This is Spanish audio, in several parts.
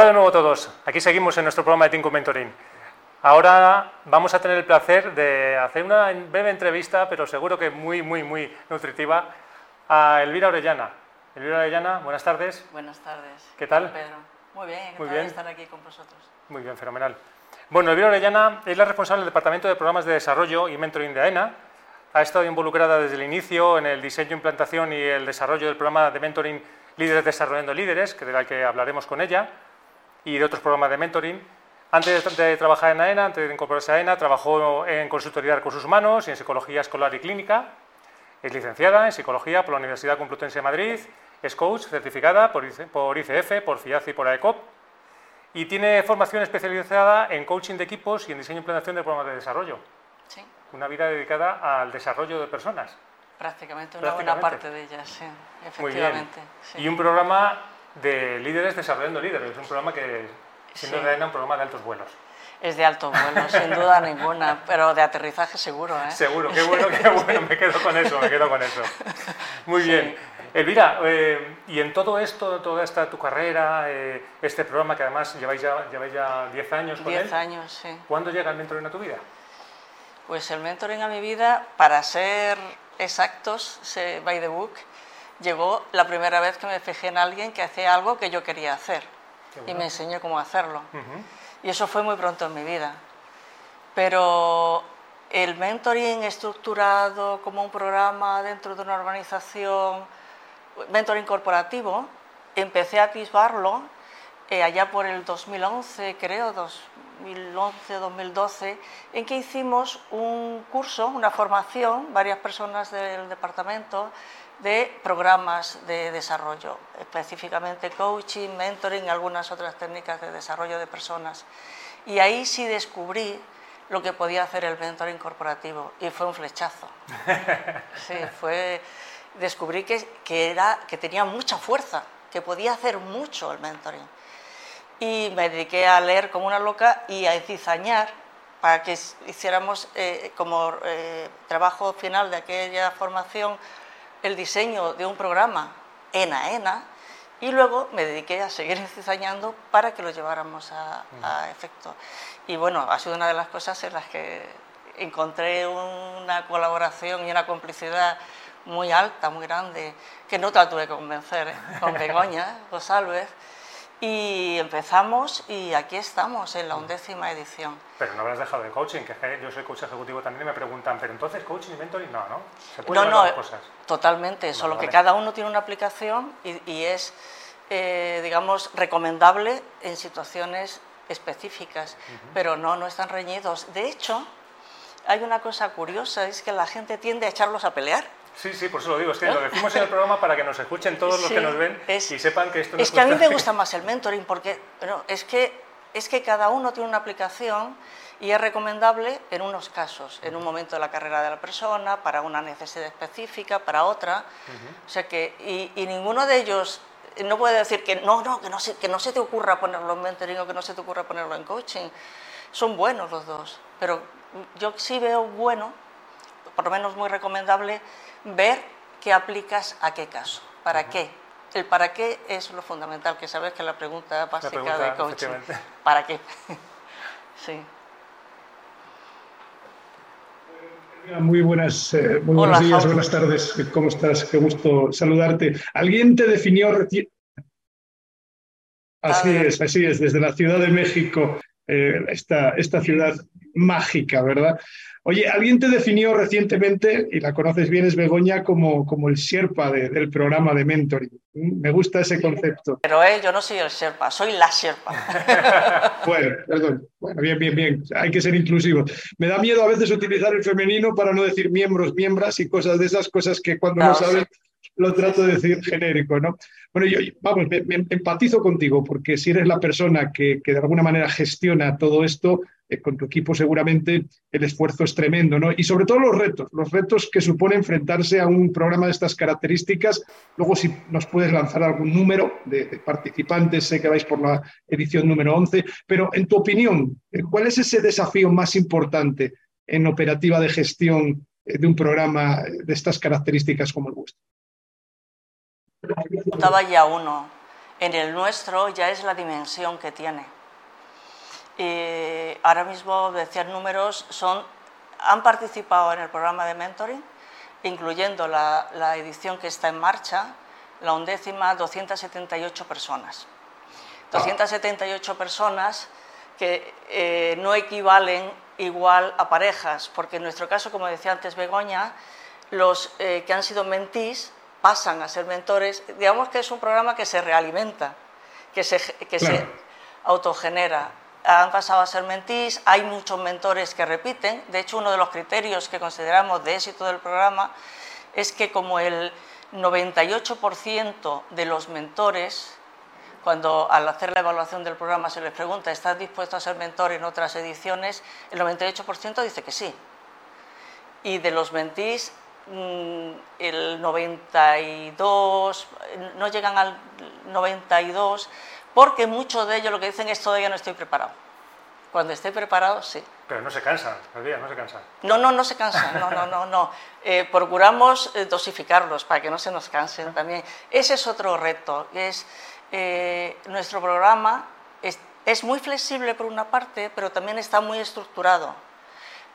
Hola de nuevo a todos. Aquí seguimos en nuestro programa de Team Mentoring. Ahora vamos a tener el placer de hacer una breve entrevista, pero seguro que muy, muy, muy nutritiva, a Elvira Orellana. Elvira Orellana, buenas tardes. Buenas tardes. ¿Qué tal? Pedro. Muy bien, Muy bien. estar aquí con vosotros. Muy bien, fenomenal. Bueno, Elvira Orellana es la responsable del Departamento de Programas de Desarrollo y Mentoring de AENA. Ha estado involucrada desde el inicio en el diseño, implantación y el desarrollo del programa de mentoring Líderes Desarrollando Líderes, que del que hablaremos con ella, y de otros programas de mentoring. Antes de, de trabajar en AENA, antes de incorporarse a AENA, trabajó en consultoría de recursos humanos y en psicología escolar y clínica. Es licenciada en psicología por la Universidad Complutense de Madrid. Es coach certificada por IC por ICF, por FIAC y por AECOP. Y tiene formación especializada en coaching de equipos y en diseño e implementación de programas de desarrollo. Sí, Una vida dedicada al desarrollo de personas. prácticamente una buena Prácticamente. parte de ellas, sí, Muy bien. efectivamente. sí. Y un programa de líderes desarrollando líderes. Es un programa que, siendo Sí. de AENA, un programa de altos vuelos. Es de alto vuelo, sin duda ninguna, pero de aterrizaje seguro, ¿eh? Seguro, qué bueno, qué bueno, me quedo con eso, me quedo con eso. Muy bien. Elvira, eh, y en todo esto, toda esta tu carrera, eh, este programa que además lleváis ya, lleváis ya 10 años con Diez él, años, sí. ¿cuándo llega el mentoring a tu vida? Pues el mentoring a mi vida, para ser exactos, se- by the book, llegó la primera vez que me fijé en alguien que hacía algo que yo quería hacer Qué y bueno. me enseñó cómo hacerlo. Ujú. Y eso fue muy pronto en mi vida. Pero el mentoring estructurado como un programa dentro de una organización, mentoring corporativo, empecé a atisbarlo eh, allá por el 2011, creo, 2011-2012, en que hicimos un curso, una formación, varias personas del departamento, de programas de desarrollo, específicamente coaching, mentoring y algunas otras técnicas de desarrollo de personas. Y ahí sí descubrí lo que podía hacer el mentoring corporativo y fue un flechazo. Sí, fue descubrí que, que era que tenía mucha fuerza, que podía hacer mucho el mentoring. Y me dediqué a leer como una loca y a cizañar para que hiciéramos eh, como eh, trabajo final de aquella formación el diseño de un programa ENA ENA y luego me dediqué a seguir cizañando para que lo lleváramos a, a efecto. Y bueno, ha sido una de las cosas en las que encontré una colaboración y una complicidad muy alta, muy grande, que no te la tuve que convencer, con Begoña González. Y empezamos y aquí estamos en la undécima edición. Pero no habrás dejado de coaching, que yo soy coach ejecutivo también y me preguntan, pero entonces coaching y mentoring no, ¿no? Se pueden No, no, las cosas. totalmente, solo vale. que cada uno tiene una aplicación y, y es, eh, digamos, recomendable en situaciones específicas, pero no, no están reñidos. De hecho, hay una cosa curiosa, es que la gente tiende a echarlos a pelear. Sí, sí, por eso lo digo, es que lo decimos en el programa para que nos escuchen todos los que nos ven es- y sepan que esto no Es que a mí me gusta más el mentoring porque bueno, es, que, es que cada uno tiene una aplicación y es recomendable en unos casos, en un momento de la carrera de la persona, para una necesidad específica, para otra. O sea que, y, y ninguno de ellos no puede decir que no, no, que no, se, que no se te ocurra ponerlo en mentoring o que no se te ocurra ponerlo en coaching. Son buenos los dos, pero yo sí veo bueno por lo menos muy recomendable ver qué aplicas a qué caso, para qué. El para qué es lo fundamental, que sabes que es la pregunta básica pregunta, de coaching. ¿Para qué? sí. Muy buenas, eh, muy Hola, buenos días, Javi. buenas tardes. ¿Cómo estás? Qué gusto saludarte. ¿Alguien te definió Así es, así es, desde la Ciudad de México, eh, esta, esta ciudad mágica, ¿verdad? Oye, alguien te definió recientemente, y la conoces bien, es Begoña, como, como el Sherpa de- del programa de mentoring. Me gusta ese concepto. Pero eh, yo no soy el Sherpa, soy la Sherpa. Bueno, perdón. Bueno, bien, bien, bien. Hay que ser inclusivos. Me da miedo a veces utilizar el femenino para no decir miembros, miembras y cosas de esas cosas que cuando no Claro, sabes lo trato de decir genérico, ¿no? Bueno, yo, vamos, me, me empatizo contigo porque si eres la persona que, que de alguna manera gestiona todo esto, eh, con tu equipo seguramente el esfuerzo es tremendo, ¿no? Y sobre todo los retos, los retos que supone enfrentarse a un programa de estas características. Luego, si nos puedes lanzar algún número de, de participantes, sé que vais por la edición número 11, pero en tu opinión, eh, ¿cuál es ese desafío más importante en operativa de gestión eh, de un programa de estas características como el vuestro? Contaba ya uno. En el nuestro ya es la dimensión que tiene. ahora mismo, decía números, son, han participado en el programa de mentoring, incluyendo la, la edición que está en marcha, la undécima, 278 personas. 278 personas que eh, no equivalen igual a parejas, porque en nuestro caso, como decía antes Begoña, los eh, que han sido mentís pasan a ser mentores. Digamos que es un programa que se realimenta, que se, que se autogenera. Han pasado a ser mentís, hay muchos mentores que repiten. De hecho, uno de los criterios que consideramos de éxito del programa es que como el 98% de los mentores cuando al hacer la evaluación del programa se les pregunta, ¿estás dispuesto a ser mentor en otras ediciones? El 98% dice que sí. Y de los mentís, el 92, no llegan al 92, porque muchos de ellos lo que dicen es todavía no estoy preparado. Cuando esté preparado, sí. Pero no se cansan, no se cansan. No, no, no se cansan, no, no, no, no. Eh, procuramos eh, dosificarlos para que no se nos cansen también. Ese es otro reto, es eh, nuestro programa es, muy flexible por una parte, pero también está muy estructurado.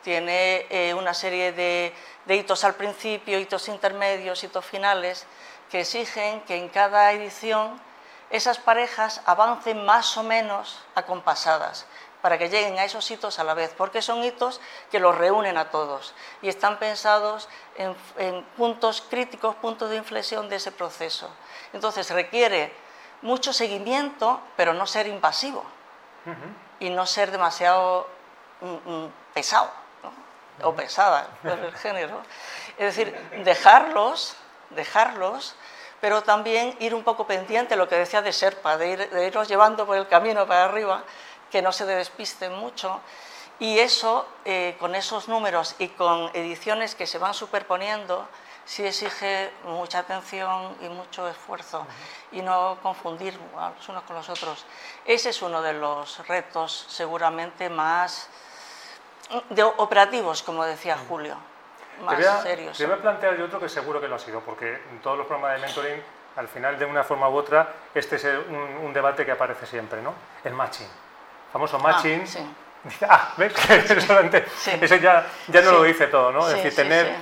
Tiene eh, una serie de, hitos al principio, hitos intermedios, hitos finales, que exigen que en cada edición esas parejas avancen más o menos acompasadas para que lleguen a esos hitos a la vez, porque son hitos que los reúnen a todos y están pensados en, en puntos críticos, puntos de inflexión de ese proceso. Entonces requiere mucho seguimiento, pero no ser invasivo y no ser demasiado mm, mm, pesado o pesada, el género. Es decir, dejarlos, dejarlos, pero también ir un poco pendiente, lo que decía de Serpa, de, ir, de irlos llevando por el camino para arriba, que no se despisten mucho. Y eso, eh, con esos números y con ediciones que se van superponiendo, sí exige mucha atención y mucho esfuerzo y no confundir los unos con los otros. Ese es uno de los retos seguramente más de operativos, como decía Julio, más te voy a, serios. Te voy a plantear yo otro que seguro que lo ha sido, porque en todos los programas de mentoring, al final, de una forma u otra, este es un, debate que aparece siempre, ¿no? El matching. El famoso ah, matching. Ah, sí. ah ¿ves? Eso ya, ya no lo dice todo, ¿no? es decir, tener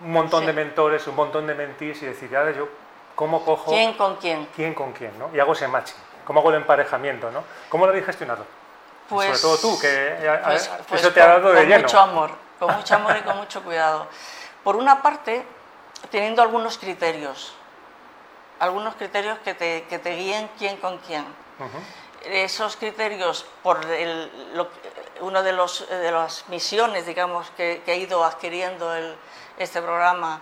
un montón de mentores, un montón de mentís y decir, ya yo, ¿cómo cojo? ¿Quién con quién? ¿Quién con quién? ¿no? Y hago ese matching. ¿Cómo hago el emparejamiento? ¿no? ¿Cómo lo habéis gestionado? Pues, Sobre todo tú, que pues, pues eso te ha dado de con mucho amor, con mucho amor y con mucho cuidado. Por una parte, teniendo algunos criterios, algunos criterios que te, que te guíen quién con quién. Esos criterios, por el, una de, los, de las misiones, digamos, que, que ha ido adquiriendo el, este programa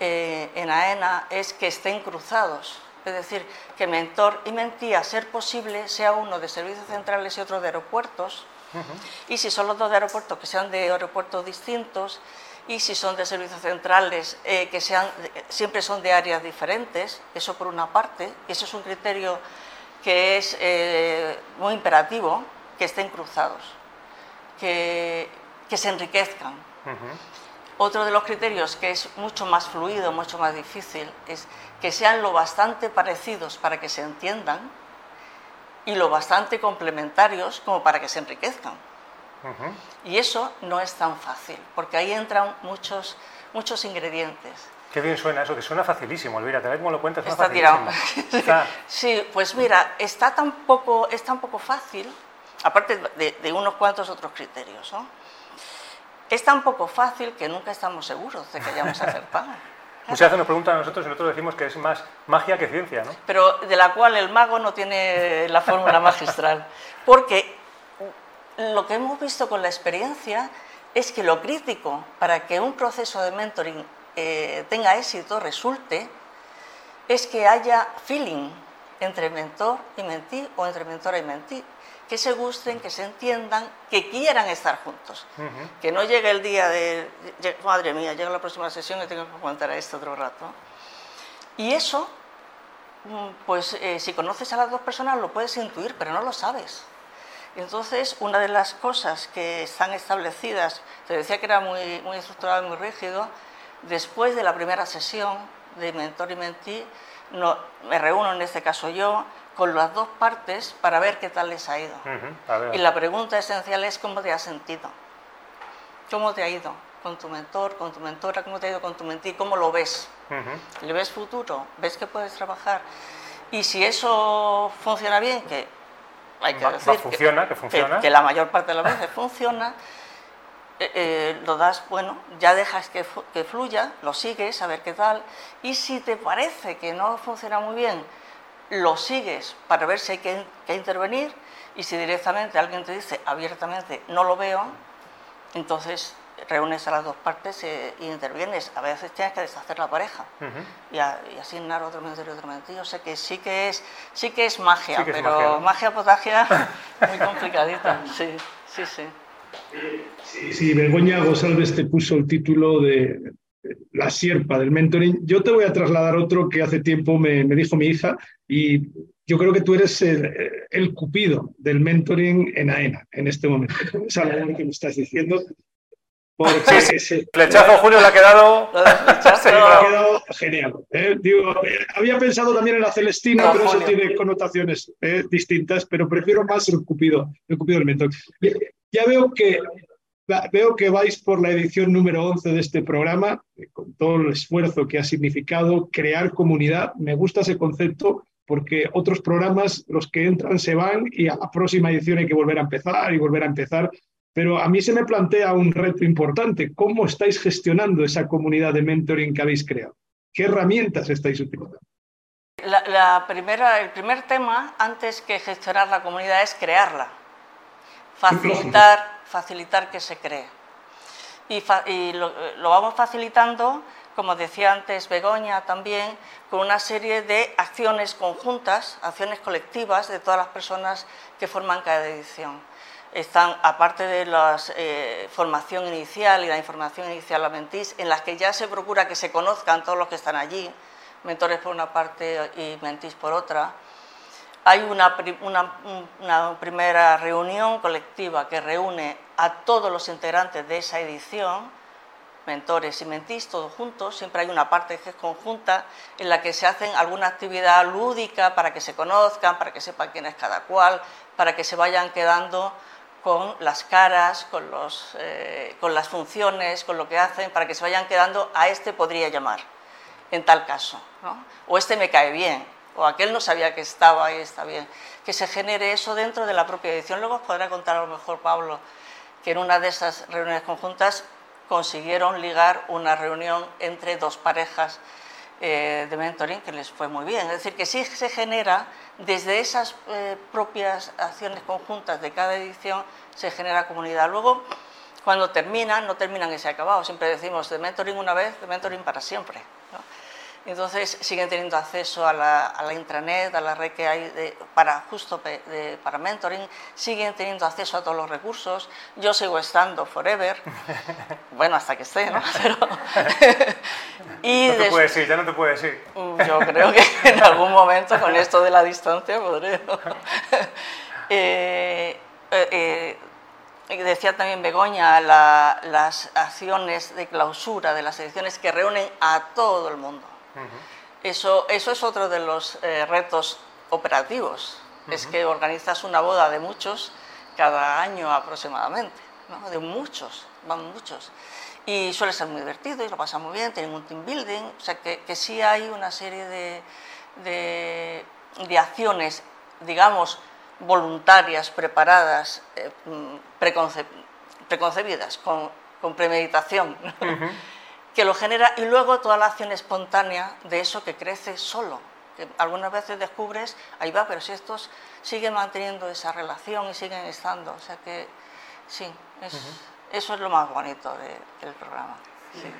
eh, en AENA es que estén cruzados. Es decir, que mentor y mentí, a ser posible, sea uno de servicios centrales y otro de aeropuertos. Y si son los dos de aeropuertos, que sean de aeropuertos distintos. Y si son de servicios centrales, eh, que sean, siempre son de áreas diferentes. Eso por una parte. Y eso es un criterio que es eh, muy imperativo, que estén cruzados, que, que se enriquezcan. Otro de los criterios que es mucho más fluido, mucho más difícil, es que sean lo bastante parecidos para que se entiendan y lo bastante complementarios como para que se enriquezcan. Y eso no es tan fácil, porque ahí entran muchos, muchos ingredientes. Qué bien suena eso, que suena facilísimo, Elvira, te ves cómo lo cuentas. Está tirado. Sí, pues mira, está tan poco, es tan poco fácil, aparte de, de unos cuantos otros criterios. ¿no? Es tan poco fácil que nunca estamos seguros de que hayamos acertado. Muchas veces nos preguntan a nosotros y nosotros decimos que es más magia que ciencia, ¿no? Pero de la cual el mago no tiene la fórmula magistral. Porque lo que hemos visto con la experiencia es que lo crítico para que un proceso de mentoring eh, tenga éxito, resulte, es que haya feeling entre mentor y mentí o entre mentora y mentí que se gusten, que se entiendan, que quieran estar juntos. Que no llegue el día de, madre mía, llega la próxima sesión y tengo que aguantar a esto otro rato. Y eso, mm, pues eh, si conoces a las dos personas lo puedes intuir, pero no lo sabes. entonces, una de las cosas que están establecidas, te decía que era muy, muy estructurado y muy rígido, después de la primera sesión de mentor y mentí, no, me reúno en este caso yo, con las dos partes para ver qué tal les ha ido. Y la pregunta esencial es cómo te has sentido, cómo te ha ido con tu mentor, con tu mentora, cómo te ha ido con tu mentí, cómo lo ves. ¿Le ves futuro? ¿Ves que puedes trabajar? Y si eso funciona bien, que hay que decir funciona, que, funciona. Que, la mayor parte de las veces funciona, eh, eh, lo das, bueno, ya dejas que, que, fluya, lo sigues, a ver qué tal, y si te parece que no funciona muy bien, lo sigues para ver si hay que, que intervenir, y si directamente alguien te dice abiertamente no lo veo, entonces reúnes a las dos partes e, y intervienes. A veces tienes que deshacer la pareja y, asignar otro y otro mentor. O sea que sí que es, sí que es magia, pero magia, potagia muy complicadita. Sí, sí, sí. Sí, sí, Begoña Gosalves te puso el título de la sierpa del mentoring. Yo te voy a trasladar otro que hace tiempo me, me dijo mi hija y yo creo que tú eres el, cupido del mentoring en AENA en este momento. Esa labor que me estás diciendo porque sí, Flechazo Julio le ha quedado, genial. ¿eh? había pensado también en la Celestina, pero eso tiene connotaciones ¿eh? distintas, pero prefiero más el Cupido, el Cupido del Mentor. Ya veo que, veo que vais por la edición número 11 de este programa, eh, con todo el esfuerzo que ha significado crear comunidad. Me gusta ese concepto porque otros programas, los que entran se van y a la próxima edición hay que volver a empezar y volver a empezar. Pero a mí se me plantea un reto importante. ¿Cómo estáis gestionando esa comunidad de mentoring que habéis creado? ¿Qué herramientas estáis utilizando? La, primera, el primer tema, antes que gestionar la comunidad, es crearla. Facilitar, facilitar que se cree. Y, lo, lo vamos facilitando, como decía antes Begoña también, con una serie de acciones conjuntas, acciones colectivas de todas las personas que forman cada edición están, aparte de la eh, formación inicial y la información inicial a Mentís, en las que ya se procura que se conozcan todos los que están allí, mentores por una parte y Mentís por otra, hay una, una, primera reunión colectiva que reúne a todos los integrantes de esa edición, mentores y mentís, todos juntos, siempre hay una parte que es conjunta, en la que se hacen alguna actividad lúdica para que se conozcan, para que sepan quién es cada cual, para que se vayan quedando con las caras, con, los, eh, con las funciones, con lo que hacen, para que se vayan quedando, a este podría llamar, en tal caso. O este me cae bien, o aquel no sabía que estaba y está bien. Que se genere eso dentro de la propia edición. Luego os podrá contar a lo mejor Pablo que en una de esas reuniones conjuntas consiguieron ligar una reunión entre dos parejas eh, de mentoring que les fue muy bien. Es decir, que sí se genera desde esas eh, propias acciones conjuntas de cada edición, se genera comunidad. Luego, cuando terminan, no terminan y se ha acabado. Siempre decimos de mentoring una vez, de mentoring para siempre. Entonces siguen teniendo acceso a la, intranet, a la red que hay para justo para mentoring, siguen teniendo acceso a todos los recursos. Yo sigo estando forever, bueno, hasta que esté, ¿no? y no te puedes ir, ya no te puedes ir. Mm, yo creo que en algún momento con esto de la distancia podré. Eh, eh, eh, decía también Begoña, las acciones de clausura de las ediciones que reúnen a todo el mundo eso, eso es otro de los eh, retos operativos, es que organizas una boda de muchos cada año aproximadamente, de muchos, van muchos. Y suele ser muy divertido y lo pasa muy bien, tienen un team building, o sea que, que sí hay una serie de, de, acciones, digamos, voluntarias, preparadas, eh, mm, preconcebidas, con, con premeditación que lo genera y luego toda la acción espontánea de eso que crece solo. Que algunas veces descubres, ahí va, pero si estos siguen manteniendo esa relación y siguen estando. O sea que sí, eso es lo más bonito del programa. Sí.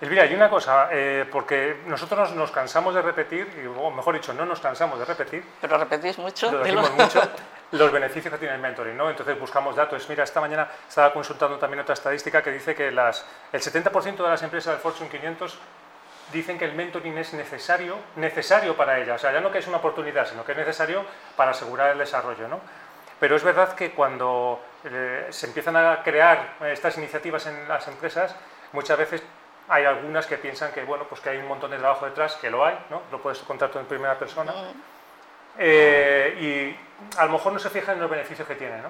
Elvira, hay una cosa, eh, porque nosotros nos cansamos de repetir, o mejor dicho, no nos cansamos de repetir. Pero repetís mucho. Lo decimos mucho. Los beneficios que tiene el mentoring, ¿no? Entonces buscamos datos. Mira, esta mañana estaba consultando también otra estadística que dice que las, el 70% de las empresas del Fortune 500 dicen que el mentoring es necesario, necesario para ellas. O sea, ya no que es una oportunidad, sino que es necesario para asegurar el desarrollo, ¿no? Pero es verdad que cuando eh, se empiezan a crear estas iniciativas en las empresas, muchas veces hay algunas que piensan que, bueno, pues que hay un montón de trabajo detrás, que lo hay, ¿no? Lo puedes contar tú en primera persona. Eh, y a lo mejor no se fijan en los beneficios que tiene. ¿no?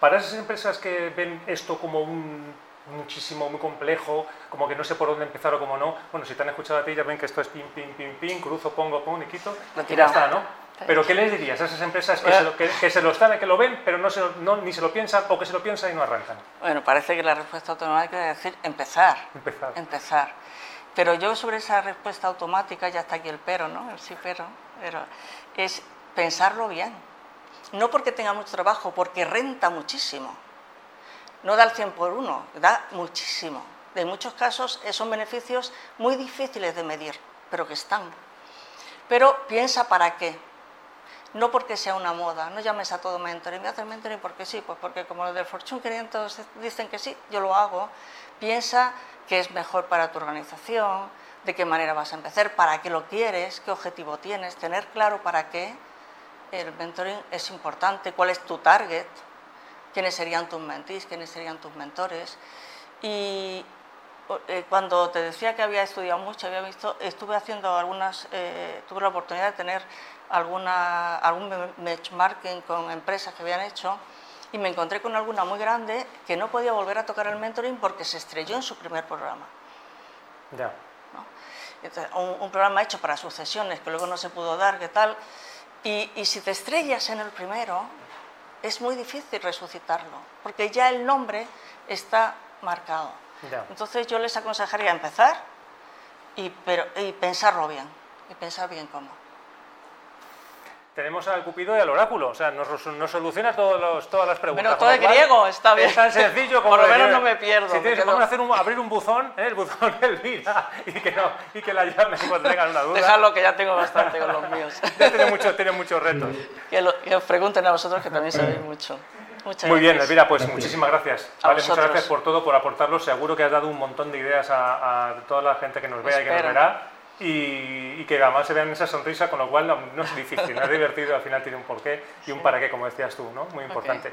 Para esas empresas que ven esto como un muchísimo, muy complejo, como que no sé por dónde empezar o cómo no, bueno, si te han escuchado a ti ya ven que esto es pim, pim, pim, pim, cruzo, pongo, pongo y quito, y ya está, ¿no? Pero ¿qué les dirías a esas empresas que, se lo, que, que se lo están, que lo ven, pero no, se no ni se lo piensan o que se lo piensan y no arrancan? Bueno, parece que la respuesta automática es decir empezar. Empezar. Empezar. Pero yo sobre esa respuesta automática, ya está aquí el pero, ¿no? El sí pero, pero es pensarlo bien. No porque tenga mucho trabajo, porque renta muchísimo. No da el 100 por uno, da muchísimo. En muchos casos son beneficios muy difíciles de medir, pero que están. Pero piensa para qué. No porque sea una moda, no llames a todo mentoring, me haces mentoring porque sí, pues porque como los del Fortune 500 dicen que sí, yo lo hago. Piensa qué es mejor para tu organización, de qué manera vas a empezar, para qué lo quieres, qué objetivo tienes, tener claro para qué el mentoring es importante, cuál es tu target, quiénes serían tus mentees, quiénes serían tus mentores. Y eh, cuando te decía que había estudiado mucho, había visto, estuve haciendo algunas, eh, tuve la oportunidad de tener alguna, algún benchmarking con empresas que habían hecho y me encontré con alguna muy grande que no podía volver a tocar el mentoring porque se estrelló en su primer programa. Ya. un, un, programa hecho para sucesiones que luego no se pudo dar, ¿qué tal? Y, y, si te estrellas en el primero, es muy difícil resucitarlo, porque ya el nombre está marcado. Ya. Entonces yo les aconsejaría empezar y, pero, y pensarlo bien, y pensar bien cómo tenemos al Cupido y al oráculo, o sea, nos, nos soluciona todos los, todas las preguntas. Bueno, todo es griego, está bien. Es tan sencillo como... Por lo menos no me pierdo. Si tienes, vamos a hacer un, abrir un buzón, ¿eh? el buzón Elvira, y que, no, y que la llamen cuando tengan una duda. Dejarlo, que ya tengo bastante con los míos. ya tiene, mucho, tiene muchos retos. Que, lo, que os pregunten a vosotros, que también sabéis mucho. Muchas Muy bien. Elvira, pues muchísimas gracias. A Vale, muchas gracias por todo, por aportarlo. Seguro que has dado un montón de ideas a, a toda la gente que nos vea y que nos verá. Y, y que además se vean esa sonrisa, con lo cual no, no es difícil, no es divertido, al final tiene un porqué y un para qué, como decías tú, ¿no? Muy importante.